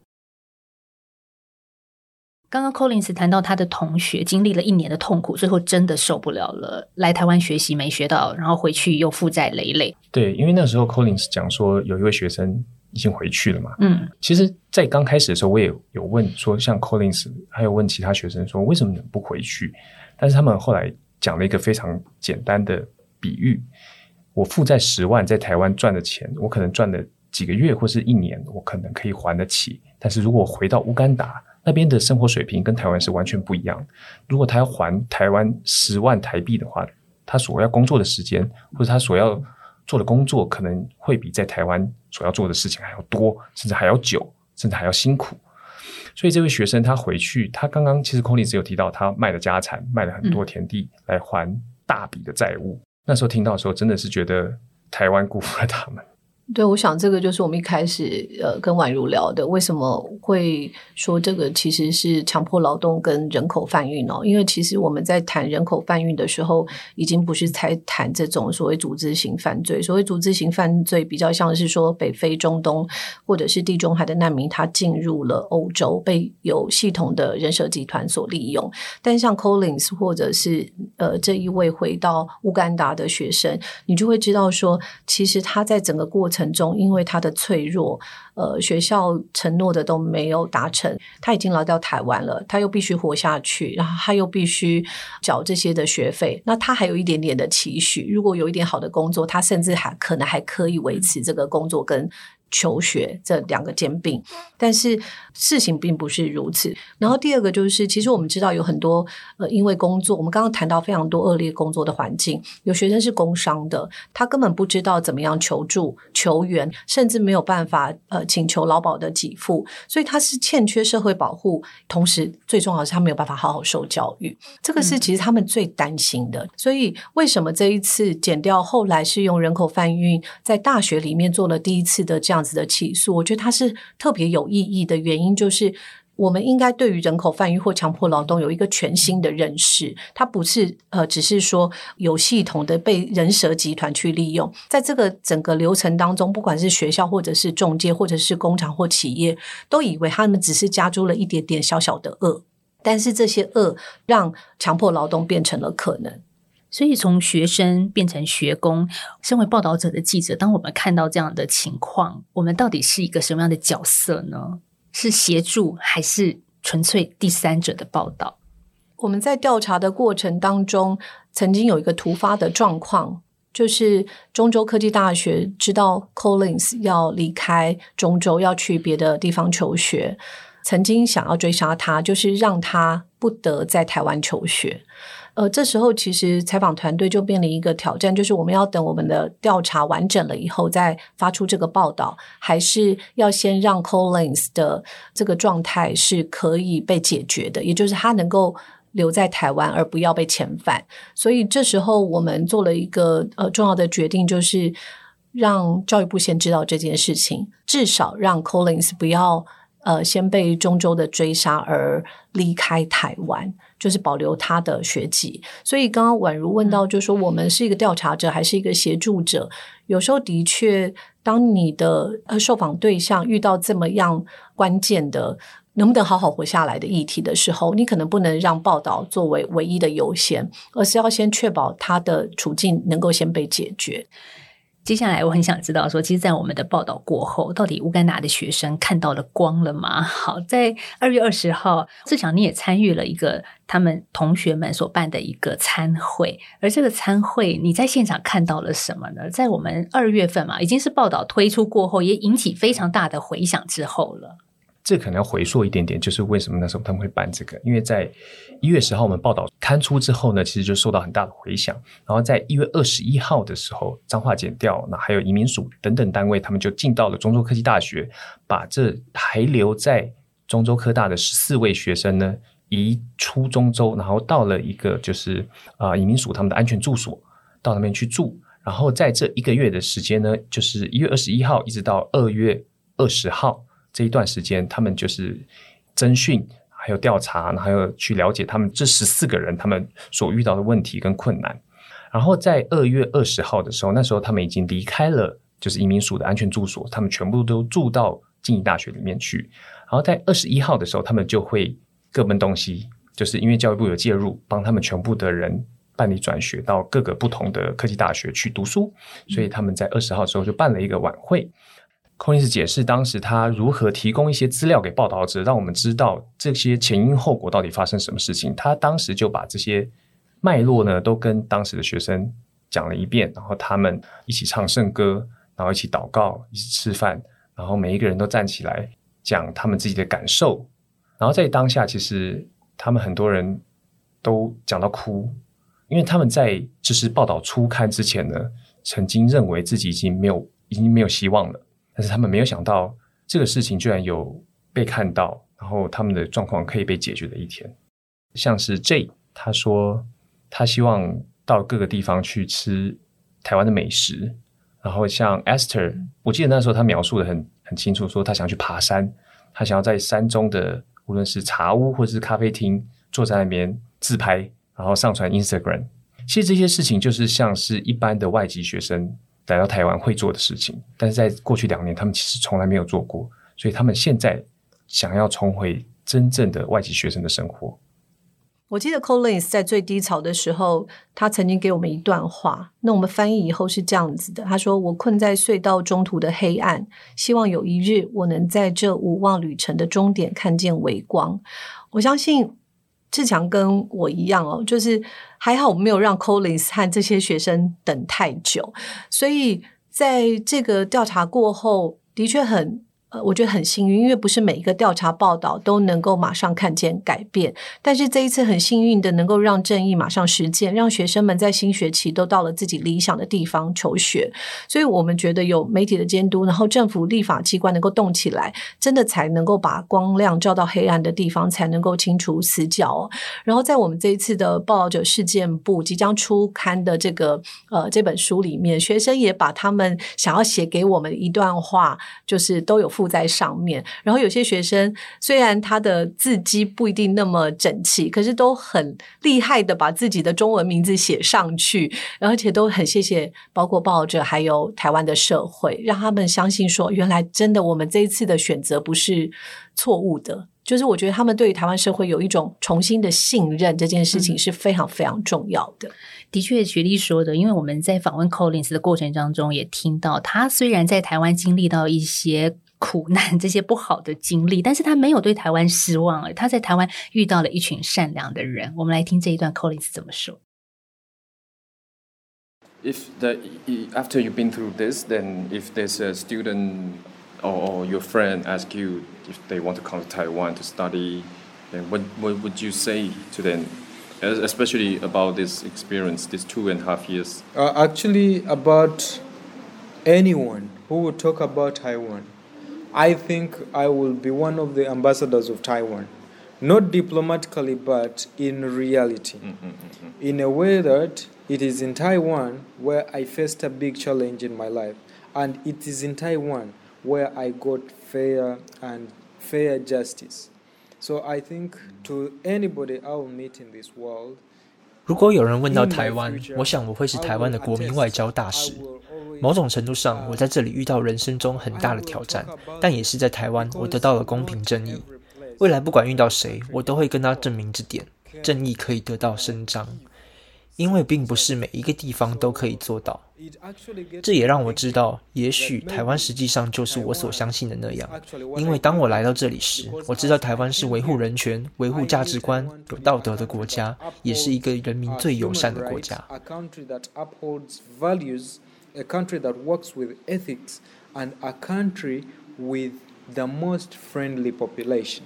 刚刚 Collins 谈到他的同学经历了一年的痛苦，最后真的受不了了，来台湾学习没学到，然后回去又负债累累。对，因为那时候 Collins 讲说有一位学生 已经回去了嘛。嗯，其实，在刚开始的时候，我也有问说，像 Collins 还有问其他学生说，为什么你不回去？但是他们后来讲了一个非常简单的比喻：我负债十万，在台湾赚的钱，我可能赚了几个月或是一年，我可能可以还得起。但是如果回到乌干达，那边的生活水平跟台湾是完全不一样。如果他要还台湾十万台币的话，他所要工作的时间或者他所要做的工作，可能会比在台湾所要做的事情还要多，甚至还要久，甚至还要辛苦。所以这位学生他回去，他刚刚其实空里只有提到他卖了家产，卖了很多田地来还大笔的债务。那时候听到的时候，真的是觉得台湾辜负了他们。对，我想这个就是我们一开始呃跟宛如聊的，为什么会说这个其实是强迫劳动跟人口贩运哦？因为其实我们在谈人口贩运的时候，已经不是在谈这种所谓组织型犯罪。所谓组织型犯罪，比较像是说北非、中东或者是地中海的难民，他进入了欧洲，被有系统的人蛇集团所利用。但像 Collins 或者是呃这一位回到乌干达的学生，你就会知道说，其实他在整个过程。程中，因为他的脆弱，呃，学校承诺的都没有达成，他已经来到台湾了，他又必须活下去，然后他又必须缴这些的学费，那他还有一点点的期许，如果有一点好的工作，他甚至还可能还可以维持这个工作跟。求学这两个兼并，但是事情并不是如此。然后第二个就是，其实我们知道有很多呃，因为工作，我们刚刚谈到非常多恶劣工作的环境，有学生是工伤的，他根本不知道怎么样求助、求援，甚至没有办法呃请求劳保的给付，所以他是欠缺社会保护。同时，最重要的是他没有办法好好受教育，这个是其实他们最担心的。所以，为什么这一次减掉，后来是用人口贩运在大学里面做了第一次的这样。样子的起诉，我觉得它是特别有意义的原因，就是我们应该对于人口贩运或强迫劳动有一个全新的认识。它不是呃，只是说有系统的被人蛇集团去利用，在这个整个流程当中，不管是学校或者是中介，或者是工厂或企业，都以为他们只是加诸了一点点小小的恶，但是这些恶让强迫劳动变成了可能。所以，从学生变成学工，身为报道者的记者，当我们看到这样的情况，我们到底是一个什么样的角色呢？是协助还是纯粹第三者的报道？我们在调查的过程当中，曾经有一个突发的状况，就是中州科技大学知道 Collins 要离开中州，要去别的地方求学，曾经想要追杀他，就是让他不得在台湾求学。呃，这时候其实采访团队就面临一个挑战，就是我们要等我们的调查完整了以后再发出这个报道，还是要先让 Collins 的这个状态是可以被解决的，也就是他能够留在台湾而不要被遣返。所以这时候我们做了一个呃重要的决定，就是让教育部先知道这件事情，至少让 Collins 不要呃先被中州的追杀而离开台湾。就是保留他的学籍，所以刚刚宛如问到，就是说我们是一个调查者还是一个协助者？有时候的确，当你的呃受访对象遇到这么样关键的能不能好好活下来的议题的时候，你可能不能让报道作为唯一的优先，而是要先确保他的处境能够先被解决。接下来我很想知道，说其实，在我们的报道过后，到底乌干达的学生看到了光了吗？[LAUGHS] 好，在二月二十号，志强你也参与了一个他们同学们所办的一个参会，而这个参会你在现场看到了什么呢？在我们二月份嘛，已经是报道推出过后，也引起非常大的回响之后了。这可能要回溯一点点，就是为什么那时候他们会办这个？因为在一月十号我们报道刊出之后呢，其实就受到很大的回响。然后在一月二十一号的时候，彰化检调那还有移民署等等单位，他们就进到了中州科技大学，把这还留在中州科大的十四位学生呢移出中州，然后到了一个就是啊移民署他们的安全住所，到那边去住。然后在这一个月的时间呢，就是一月二十一号一直到二月二十号。这一段时间，他们就是侦讯，还有调查，还有去了解他们这十四个人他们所遇到的问题跟困难。然后在二月二十号的时候，那时候他们已经离开了就是移民署的安全住所，他们全部都住到静宜大学里面去。然后在二十一号的时候，他们就会各奔东西，就是因为教育部有介入，帮他们全部的人办理转学到各个不同的科技大学去读书，所以他们在二十号的时候就办了一个晚会。寇尼斯解释当时他如何提供一些资料给报道者，让我们知道这些前因后果到底发生什么事情。他当时就把这些脉络呢都跟当时的学生讲了一遍，然后他们一起唱圣歌，然后一起祷告，一起吃饭，然后每一个人都站起来讲他们自己的感受。然后在当下，其实他们很多人都讲到哭，因为他们在就是报道初刊之前呢，曾经认为自己已经没有已经没有希望了。但是他们没有想到，这个事情居然有被看到，然后他们的状况可以被解决的一天。像是 J，他说他希望到各个地方去吃台湾的美食。然后像 Esther，我记得那时候他描述的很很清楚，说他想去爬山，他想要在山中的无论是茶屋或者是咖啡厅，坐在那边自拍，然后上传 Instagram。其实这些事情就是像是一般的外籍学生。来到台湾会做的事情，但是在过去两年，他们其实从来没有做过，所以他们现在想要重回真正的外籍学生的生活。我记得 Collins 在最低潮的时候，他曾经给我们一段话，那我们翻译以后是这样子的：他说：“我困在隧道中途的黑暗，希望有一日我能在这无望旅程的终点看见微光。”我相信。志强跟我一样哦，就是还好我没有让 Collins 和这些学生等太久，所以在这个调查过后，的确很。呃，我觉得很幸运，因为不是每一个调查报道都能够马上看见改变。但是这一次很幸运的，能够让正义马上实践，让学生们在新学期都到了自己理想的地方求学。所以我们觉得有媒体的监督，然后政府立法机关能够动起来，真的才能够把光亮照到黑暗的地方，才能够清除死角。然后在我们这一次的报道者事件部即将出刊的这个呃这本书里面，学生也把他们想要写给我们一段话，就是都有。附在上面，然后有些学生虽然他的字迹不一定那么整齐，可是都很厉害的把自己的中文名字写上去，而且都很谢谢，包括报者还有台湾的社会，让他们相信说，原来真的我们这一次的选择不是错误的。就是我觉得他们对于台湾社会有一种重新的信任，这件事情是非常非常重要的。的确，学历说的，因为我们在访问 Collins 的过程当中，也听到他虽然在台湾经历到一些。苦难这些不好的经历，但是他没有对台湾失望哎，他在台湾遇到了一群善良的人。我们来听这一段 Collins 怎么说。If the after you've been through this, then if there's a student or, or your friend ask you if they want to come to Taiwan to study, then what what would you say to them, especially about this experience, this two and a half years? Uh, actually, about anyone who would talk about Taiwan. I think I will be one of the ambassadors of Taiwan, not diplomatically, but in reality, mm-hmm, mm-hmm. in a way that it is in Taiwan where I faced a big challenge in my life, and it is in Taiwan where I got fair and fair justice. So I think to anybody I will meet in this world. 如果有人问到台湾，我想我会是台湾的国民外交大使。某种程度上，我在这里遇到人生中很大的挑战，但也是在台湾，我得到了公平正义。未来不管遇到谁，我都会跟他证明这点，正义可以得到伸张。因为并不是每一个地方都可以做到。这也让我知道，也许台湾实际上就是我所相信的那样。因为当我来到这里时，我知道台湾是维护人权、维护价值观、有道德的国家，也是一个人民最友善的国家。a country that works with ethics and a country with the most friendly population.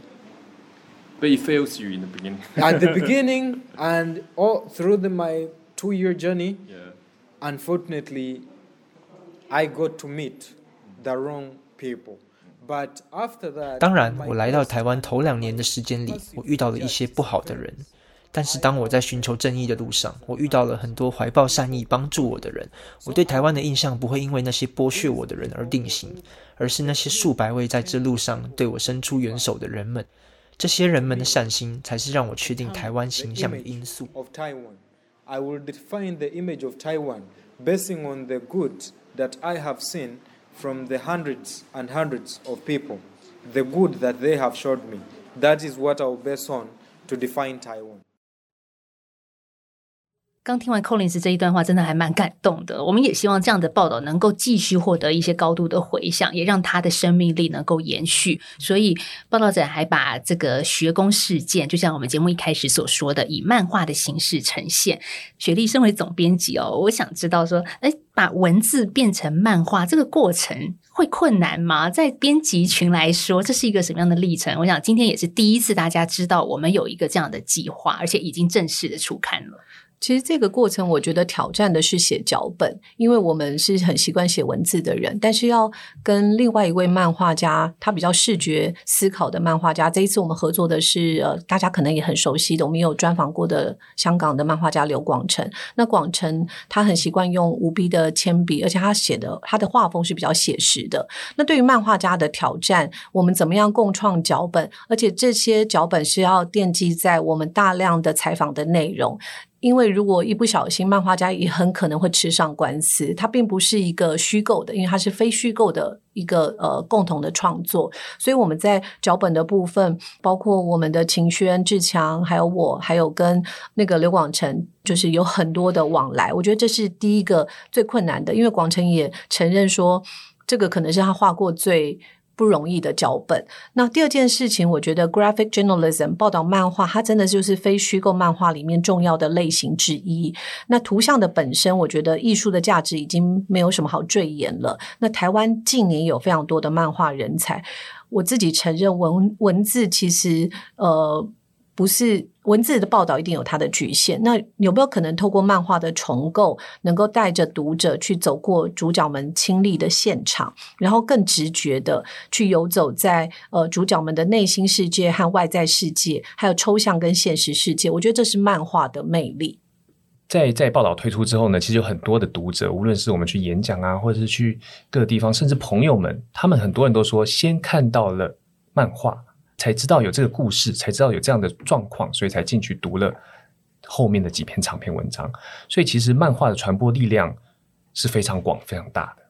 But it fails you in the beginning. At the beginning and all through the, my two-year journey, yeah. unfortunately, I got to meet the wrong people. But after that, 当然，我来到台湾头两年的时间里，我遇到了一些不好的人。但是当我在寻求正义的路上，我遇到了很多怀抱善意帮助我的人。我对台湾的印象不会因为那些剥削我的人而定型，而是那些数百位在这路上对我伸出援手的人们。这些人们的善心才是让我确定台湾形象的因素。Of Taiwan, I will define the image of Taiwan basing on the good that I have seen from the hundreds and hundreds of people, the good that they have showed me. That is what I will base on to define Taiwan. 刚听完 Collins 这一段话，真的还蛮感动的。我们也希望这样的报道能够继续获得一些高度的回响，也让他的生命力能够延续。所以，报道者还把这个学工事件，就像我们节目一开始所说的，以漫画的形式呈现。雪莉身为总编辑哦，我想知道说，哎，把文字变成漫画这个过程会困难吗？在编辑群来说，这是一个什么样的历程？我想今天也是第一次大家知道我们有一个这样的计划，而且已经正式的出刊了。其实这个过程，我觉得挑战的是写脚本，因为我们是很习惯写文字的人，但是要跟另外一位漫画家，他比较视觉思考的漫画家。这一次我们合作的是呃，大家可能也很熟悉的，我们有专访过的香港的漫画家刘广成。那广成他很习惯用无笔的铅笔，而且他写的他的画风是比较写实的。那对于漫画家的挑战，我们怎么样共创脚本？而且这些脚本是要奠基在我们大量的采访的内容。因为如果一不小心，漫画家也很可能会吃上官司。它并不是一个虚构的，因为它是非虚构的一个呃共同的创作。所以我们在脚本的部分，包括我们的秦轩、志强，还有我，还有跟那个刘广成，就是有很多的往来。我觉得这是第一个最困难的，因为广成也承认说，这个可能是他画过最。不容易的脚本。那第二件事情，我觉得 graphic journalism 报道漫画，它真的就是非虚构漫画里面重要的类型之一。那图像的本身，我觉得艺术的价值已经没有什么好赘言了。那台湾近年有非常多的漫画人才，我自己承认文文字其实呃。不是文字的报道一定有它的局限，那有没有可能透过漫画的重构，能够带着读者去走过主角们亲历的现场，然后更直觉的去游走在呃主角们的内心世界和外在世界，还有抽象跟现实世界？我觉得这是漫画的魅力。在在报道推出之后呢，其实有很多的读者，无论是我们去演讲啊，或者是去各个地方，甚至朋友们，他们很多人都说，先看到了漫画。才知道有这个故事，才知道有这样的状况，所以才进去读了后面的几篇长篇文章。所以其实漫画的传播力量是非常广、非常大的。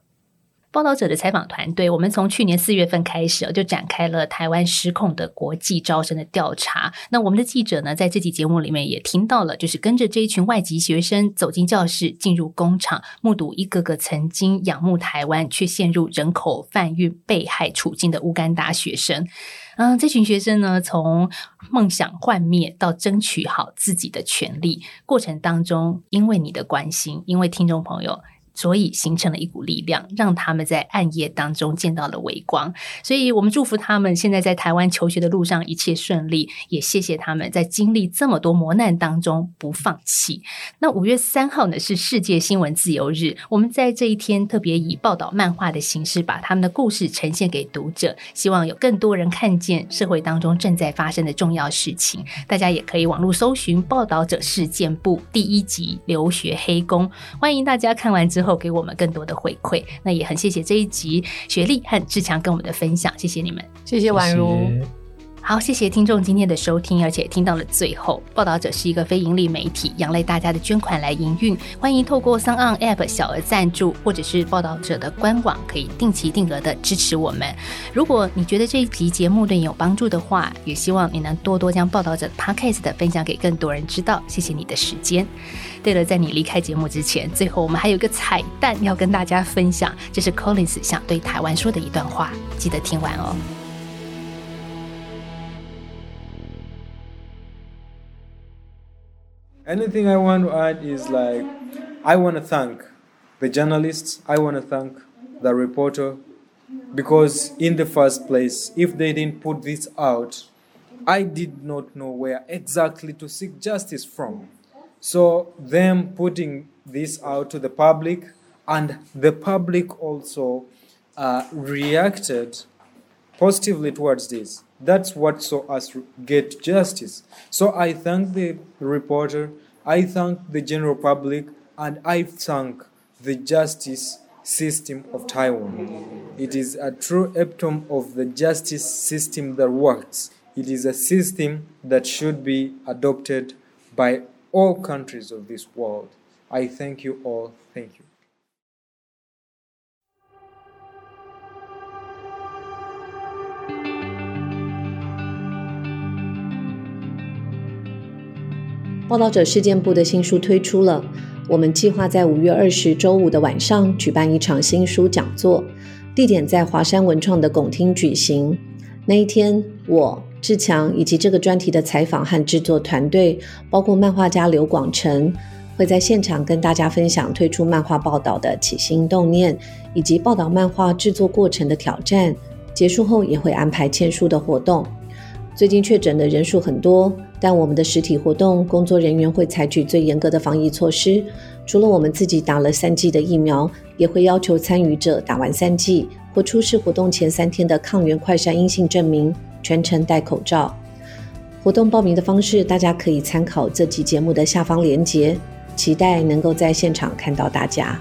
报道者的采访团队，我们从去年四月份开始就展开了台湾失控的国际招生的调查。那我们的记者呢，在这期节目里面也听到了，就是跟着这一群外籍学生走进教室，进入工厂，目睹一个个曾经仰慕台湾却陷入人口贩运被害处境的乌干达学生。嗯，这群学生呢，从梦想幻灭到争取好自己的权利过程当中，因为你的关心，因为听众朋友。所以形成了一股力量，让他们在暗夜当中见到了微光。所以我们祝福他们现在在台湾求学的路上一切顺利，也谢谢他们在经历这么多磨难当中不放弃。那五月三号呢是世界新闻自由日，我们在这一天特别以报道漫画的形式，把他们的故事呈现给读者，希望有更多人看见社会当中正在发生的重要事情。大家也可以网络搜寻《报道者事件部》第一集留学黑工，欢迎大家看完之。后给我们更多的回馈，那也很谢谢这一集雪莉和志强跟我们的分享，谢谢你们，谢谢宛如。好，谢谢听众今天的收听，而且听到了最后。报道者是一个非盈利媒体，仰赖大家的捐款来营运。欢迎透过 s o n App 小额赞助，或者是报道者的官网，可以定期定额的支持我们。如果你觉得这一集节目对你有帮助的话，也希望你能多多将报道者 Podcast 的分享给更多人知道。谢谢你的时间。对了，在你离开节目之前，最后我们还有一个彩蛋要跟大家分享，这是 Collins 想对台湾说的一段话，记得听完哦。Anything I want to add is like, I want to thank the journalists, I want to thank the reporter, because in the first place, if they didn't put this out, I did not know where exactly to seek justice from. So, them putting this out to the public, and the public also uh, reacted positively towards this. That's what saw us get justice. So, I thank the reporter, I thank the general public, and I thank the justice system of Taiwan. It is a true epitome of the justice system that works. It is a system that should be adopted by all countries of this world. I thank you all. Thank you. 报道者事件部的新书推出了。我们计划在五月二十周五的晚上举办一场新书讲座，地点在华山文创的拱厅举行。那一天，我志强以及这个专题的采访和制作团队，包括漫画家刘广成，会在现场跟大家分享推出漫画报道的起心动念，以及报道漫画制作过程的挑战。结束后也会安排签书的活动。最近确诊的人数很多，但我们的实体活动工作人员会采取最严格的防疫措施。除了我们自己打了三剂的疫苗，也会要求参与者打完三剂或出示活动前三天的抗原快筛阴性证明，全程戴口罩。活动报名的方式，大家可以参考这期节目的下方链接。期待能够在现场看到大家。